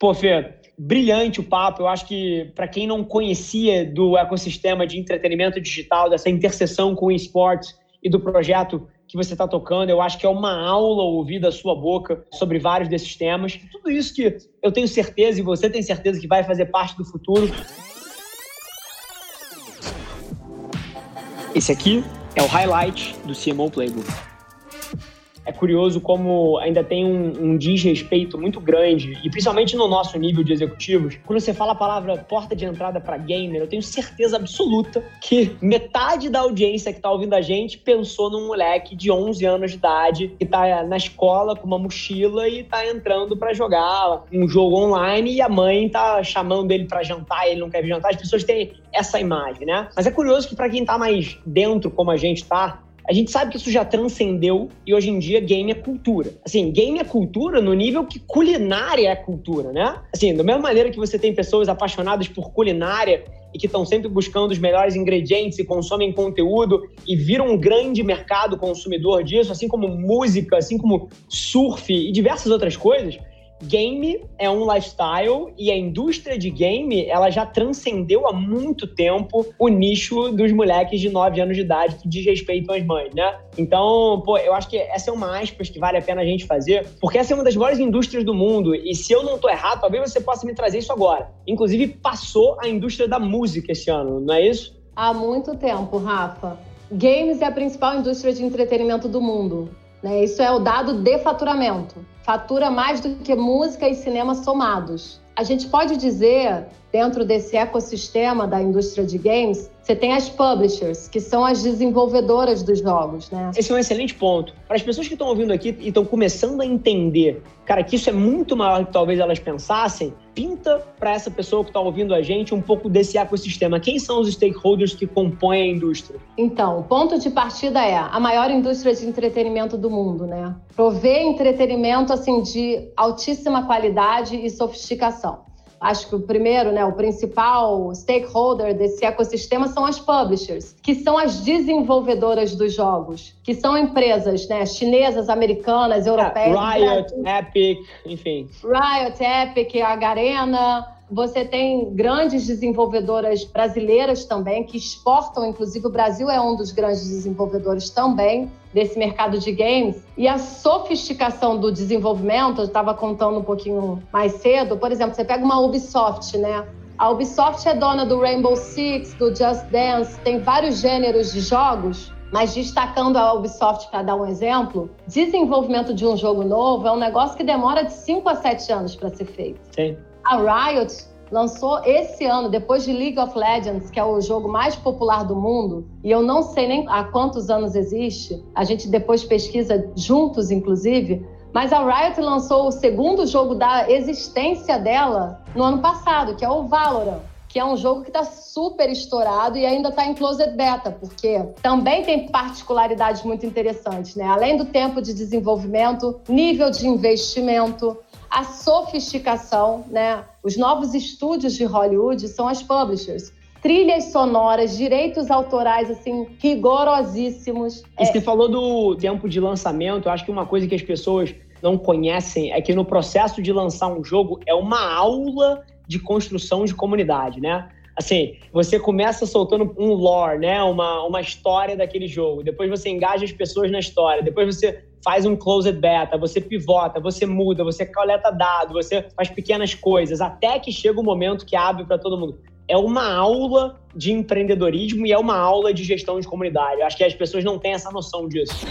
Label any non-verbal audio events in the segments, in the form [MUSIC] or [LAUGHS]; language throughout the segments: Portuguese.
Pô, Fê, brilhante o papo. Eu acho que, para quem não conhecia do ecossistema de entretenimento digital, dessa interseção com o esportes e do projeto que você está tocando, eu acho que é uma aula ouvir da sua boca sobre vários desses temas. Tudo isso que eu tenho certeza e você tem certeza que vai fazer parte do futuro. Esse aqui é o highlight do CMO Playbook é curioso como ainda tem um, um desrespeito muito grande, e principalmente no nosso nível de executivos, quando você fala a palavra porta de entrada para gamer, eu tenho certeza absoluta que metade da audiência que está ouvindo a gente pensou num moleque de 11 anos de idade que está na escola com uma mochila e está entrando para jogar um jogo online e a mãe está chamando ele para jantar, ele não quer vir jantar. As pessoas têm essa imagem, né? Mas é curioso que para quem está mais dentro, como a gente está, a gente sabe que isso já transcendeu e hoje em dia game é cultura. Assim, game é cultura no nível que culinária é cultura, né? Assim, da mesma maneira que você tem pessoas apaixonadas por culinária e que estão sempre buscando os melhores ingredientes e consomem conteúdo e viram um grande mercado consumidor disso, assim como música, assim como surf e diversas outras coisas, game é um lifestyle e a indústria de game ela já transcendeu há muito tempo o nicho dos moleques de 9 anos de idade que desrespeitam as mães, né? Então, pô, eu acho que essa é uma aspas que vale a pena a gente fazer, porque essa é uma das maiores indústrias do mundo e se eu não tô errado, talvez você possa me trazer isso agora. Inclusive, passou a indústria da música esse ano, não é isso? Há muito tempo, Rafa. Games é a principal indústria de entretenimento do mundo. Né? Isso é o dado de faturamento. Fatura mais do que música e cinema somados. A gente pode dizer, dentro desse ecossistema da indústria de games, você tem as publishers, que são as desenvolvedoras dos jogos, né? Esse é um excelente ponto. Para as pessoas que estão ouvindo aqui e estão começando a entender, cara, que isso é muito maior do que talvez elas pensassem, pinta para essa pessoa que está ouvindo a gente um pouco desse ecossistema. Quem são os stakeholders que compõem a indústria? Então, o ponto de partida é a maior indústria de entretenimento do mundo, né? Prover entretenimento assim de altíssima qualidade e sofisticação acho que o primeiro, né, o principal stakeholder desse ecossistema são as publishers, que são as desenvolvedoras dos jogos, que são empresas, né, chinesas, americanas, europeias. Riot, Epic, enfim. Riot, Epic, a Garena, você tem grandes desenvolvedoras brasileiras também, que exportam, inclusive o Brasil é um dos grandes desenvolvedores também desse mercado de games. E a sofisticação do desenvolvimento, eu estava contando um pouquinho mais cedo, por exemplo, você pega uma Ubisoft, né? A Ubisoft é dona do Rainbow Six, do Just Dance, tem vários gêneros de jogos mas destacando a Ubisoft para dar um exemplo, desenvolvimento de um jogo novo é um negócio que demora de 5 a 7 anos para ser feito. Sim. A Riot lançou esse ano, depois de League of Legends, que é o jogo mais popular do mundo, e eu não sei nem há quantos anos existe, a gente depois pesquisa juntos, inclusive, mas a Riot lançou o segundo jogo da existência dela no ano passado, que é o Valorant que é um jogo que está super estourado e ainda está em closed beta, porque também tem particularidades muito interessantes, né? Além do tempo de desenvolvimento, nível de investimento, a sofisticação, né? Os novos estúdios de Hollywood são as publishers. Trilhas sonoras, direitos autorais, assim, rigorosíssimos. E você é... falou do tempo de lançamento, eu acho que uma coisa que as pessoas não conhecem é que no processo de lançar um jogo é uma aula de construção de comunidade, né? Assim, você começa soltando um lore, né? Uma, uma história daquele jogo. Depois você engaja as pessoas na história. Depois você faz um closed beta, você pivota, você muda, você coleta dados, você faz pequenas coisas, até que chega o momento que abre para todo mundo. É uma aula de empreendedorismo e é uma aula de gestão de comunidade. Eu acho que as pessoas não têm essa noção disso.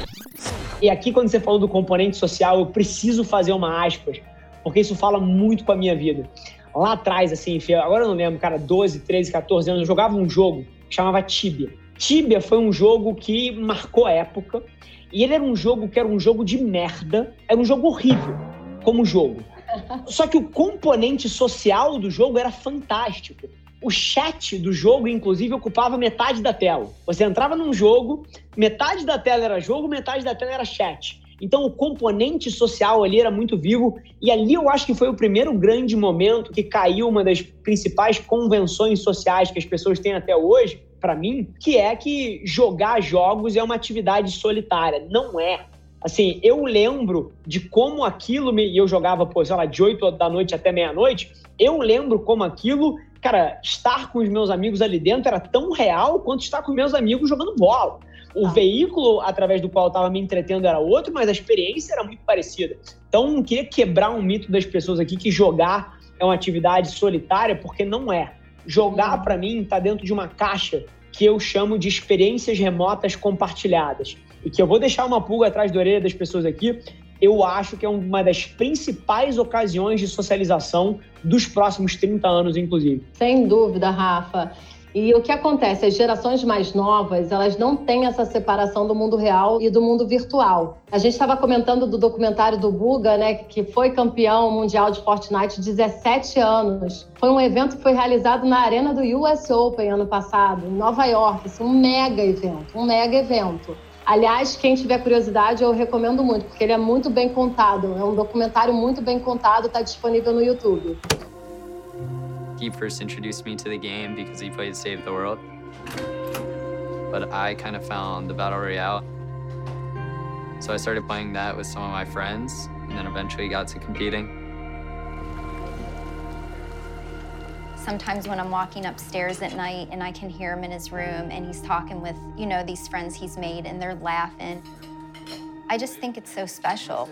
E aqui, quando você falou do componente social, eu preciso fazer uma aspas, porque isso fala muito com a minha vida. Lá atrás, assim, agora eu não lembro, cara, 12, 13, 14 anos, eu jogava um jogo que chamava Tibia. Tibia foi um jogo que marcou época e ele era um jogo que era um jogo de merda, era um jogo horrível como jogo. [LAUGHS] Só que o componente social do jogo era fantástico. O chat do jogo, inclusive, ocupava metade da tela. Você entrava num jogo, metade da tela era jogo, metade da tela era chat. Então o componente social ali era muito vivo e ali eu acho que foi o primeiro grande momento que caiu uma das principais convenções sociais que as pessoas têm até hoje, para mim, que é que jogar jogos é uma atividade solitária. Não é. Assim, eu lembro de como aquilo me. E eu jogava, pô, sei lá, de 8 da noite até meia-noite. Eu lembro como aquilo, cara, estar com os meus amigos ali dentro era tão real quanto estar com meus amigos jogando bola. O ah. veículo através do qual eu estava me entretendo era outro, mas a experiência era muito parecida. Então, não queria quebrar um mito das pessoas aqui que jogar é uma atividade solitária, porque não é. Jogar, uhum. para mim, está dentro de uma caixa que eu chamo de experiências remotas compartilhadas e que eu vou deixar uma pulga atrás da orelha das pessoas aqui, eu acho que é uma das principais ocasiões de socialização dos próximos 30 anos, inclusive. Sem dúvida, Rafa. E o que acontece? As gerações mais novas, elas não têm essa separação do mundo real e do mundo virtual. A gente estava comentando do documentário do Buga, né, que foi campeão mundial de Fortnite 17 anos. Foi um evento que foi realizado na arena do US Open ano passado, em Nova York. Assim, um mega evento, um mega evento. Aliás, quem tiver curiosidade, eu recomendo muito, porque ele é muito bem contado. É um documentário muito bem contado, está disponível no YouTube. He first introduced me to the game because he played Save the World. But I kind of found the Battle Royale. So I started playing that with some of my friends, and then eventually got to competing. Sometimes when I'm walking upstairs at night and I can hear him in his room and he's talking with, you know, these friends he's made and they're laughing. I just think it's so special.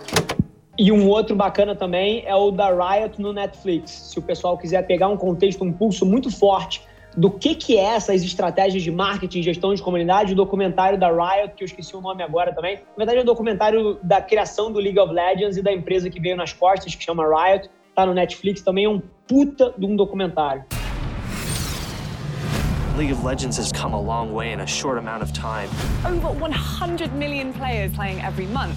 E um outro bacana também é o da Riot no Netflix. Se o pessoal quiser pegar um contexto, um pulso muito forte do que, que é essas estratégias de marketing, gestão de comunidade, o documentário da Riot, que eu esqueci o nome agora também. Na verdade, é o documentário da criação do League of Legends e da empresa que veio nas costas, que chama Riot tá no Netflix também, é um puta de um documentário. League of Legends has come a long way in a short amount of time. Over 100 million players playing every month.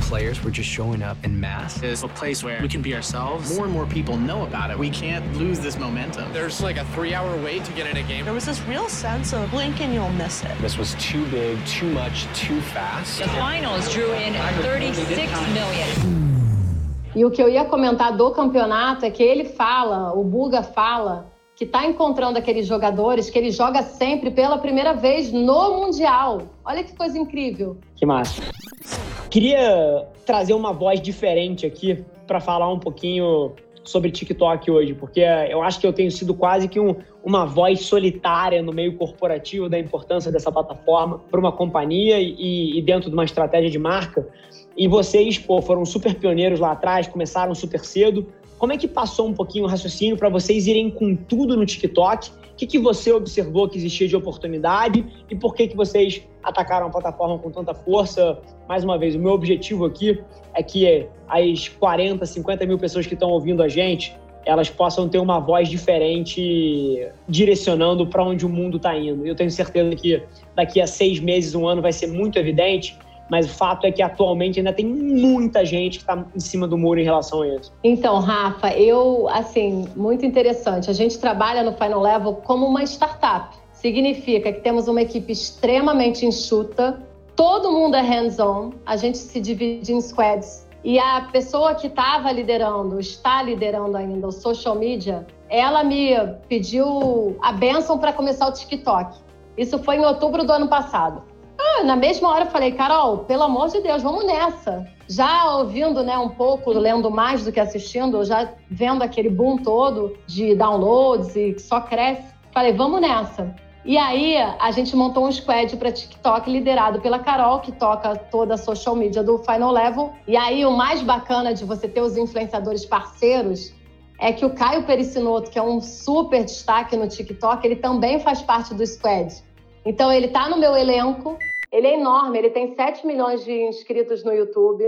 Players were just showing up in mass. It's a place where we can be ourselves. More and more people know about it. We can't lose this momentum. There's like a three hour wait to get in a game. There was this real sense of blink and you'll miss it. This was too big, too much, too fast. The finals drew in 36 million. E o que eu ia comentar do campeonato é que ele fala, o Buga fala, que está encontrando aqueles jogadores que ele joga sempre pela primeira vez no Mundial. Olha que coisa incrível. Que massa. Queria trazer uma voz diferente aqui para falar um pouquinho sobre TikTok hoje, porque eu acho que eu tenho sido quase que um, uma voz solitária no meio corporativo da importância dessa plataforma para uma companhia e, e, dentro de uma estratégia de marca. E vocês, pô, foram super pioneiros lá atrás, começaram super cedo. Como é que passou um pouquinho o raciocínio para vocês irem com tudo no TikTok? O que, que você observou que existia de oportunidade e por que, que vocês atacaram a plataforma com tanta força? Mais uma vez, o meu objetivo aqui é que as 40, 50 mil pessoas que estão ouvindo a gente, elas possam ter uma voz diferente direcionando para onde o mundo está indo. Eu tenho certeza que daqui a seis meses, um ano, vai ser muito evidente mas o fato é que atualmente ainda tem muita gente que está em cima do muro em relação a isso. Então, Rafa, eu, assim, muito interessante. A gente trabalha no Final Level como uma startup. Significa que temos uma equipe extremamente enxuta, todo mundo é hands-on, a gente se divide em squads. E a pessoa que estava liderando, está liderando ainda o social media, ela me pediu a benção para começar o TikTok. Isso foi em outubro do ano passado. Na mesma hora falei, Carol, pelo amor de Deus, vamos nessa. Já ouvindo, né, um pouco, lendo mais do que assistindo, já vendo aquele boom todo de downloads e que só cresce, falei, vamos nessa. E aí a gente montou um squad para TikTok liderado pela Carol, que toca toda a social media do Final Level. E aí o mais bacana de você ter os influenciadores parceiros é que o Caio Pericinoto, que é um super destaque no TikTok, ele também faz parte do squad. Então ele está no meu elenco, ele é enorme, ele tem 7 milhões de inscritos no YouTube.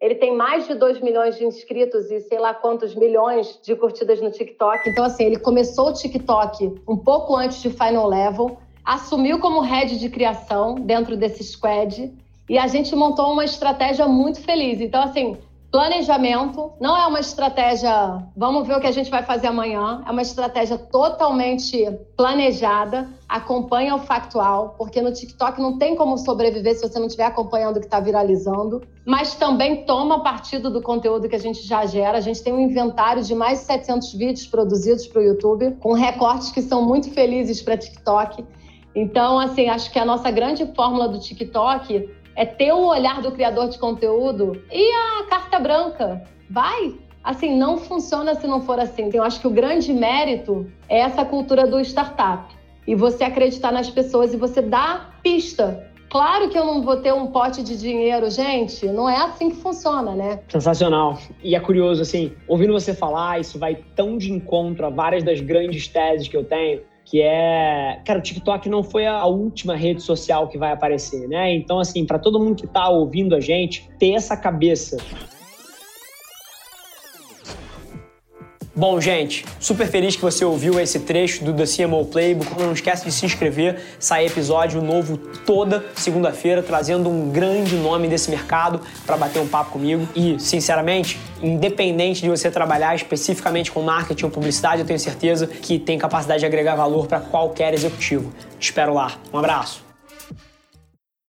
Ele tem mais de 2 milhões de inscritos e sei lá quantos milhões de curtidas no TikTok. Então, assim, ele começou o TikTok um pouco antes de Final Level, assumiu como head de criação dentro desse squad e a gente montou uma estratégia muito feliz. Então, assim, Planejamento não é uma estratégia, vamos ver o que a gente vai fazer amanhã, é uma estratégia totalmente planejada, acompanha o factual, porque no TikTok não tem como sobreviver se você não estiver acompanhando o que está viralizando, mas também toma partido do conteúdo que a gente já gera. A gente tem um inventário de mais de 700 vídeos produzidos para o YouTube, com recortes que são muito felizes para TikTok. Então, assim, acho que a nossa grande fórmula do TikTok é ter o olhar do criador de conteúdo e a carta branca. Vai! Assim, não funciona se não for assim. Eu acho que o grande mérito é essa cultura do startup. E você acreditar nas pessoas e você dar pista Claro que eu não vou ter um pote de dinheiro, gente. Não é assim que funciona, né? Sensacional. E é curioso, assim, ouvindo você falar, isso vai tão de encontro a várias das grandes teses que eu tenho, que é, cara, o TikTok não foi a última rede social que vai aparecer, né? Então, assim, para todo mundo que tá ouvindo a gente, ter essa cabeça Bom, gente, super feliz que você ouviu esse trecho do The CMO Playbook. Não esquece de se inscrever, sai episódio novo toda segunda-feira, trazendo um grande nome desse mercado para bater um papo comigo. E, sinceramente, independente de você trabalhar especificamente com marketing ou publicidade, eu tenho certeza que tem capacidade de agregar valor para qualquer executivo. Te espero lá. Um abraço.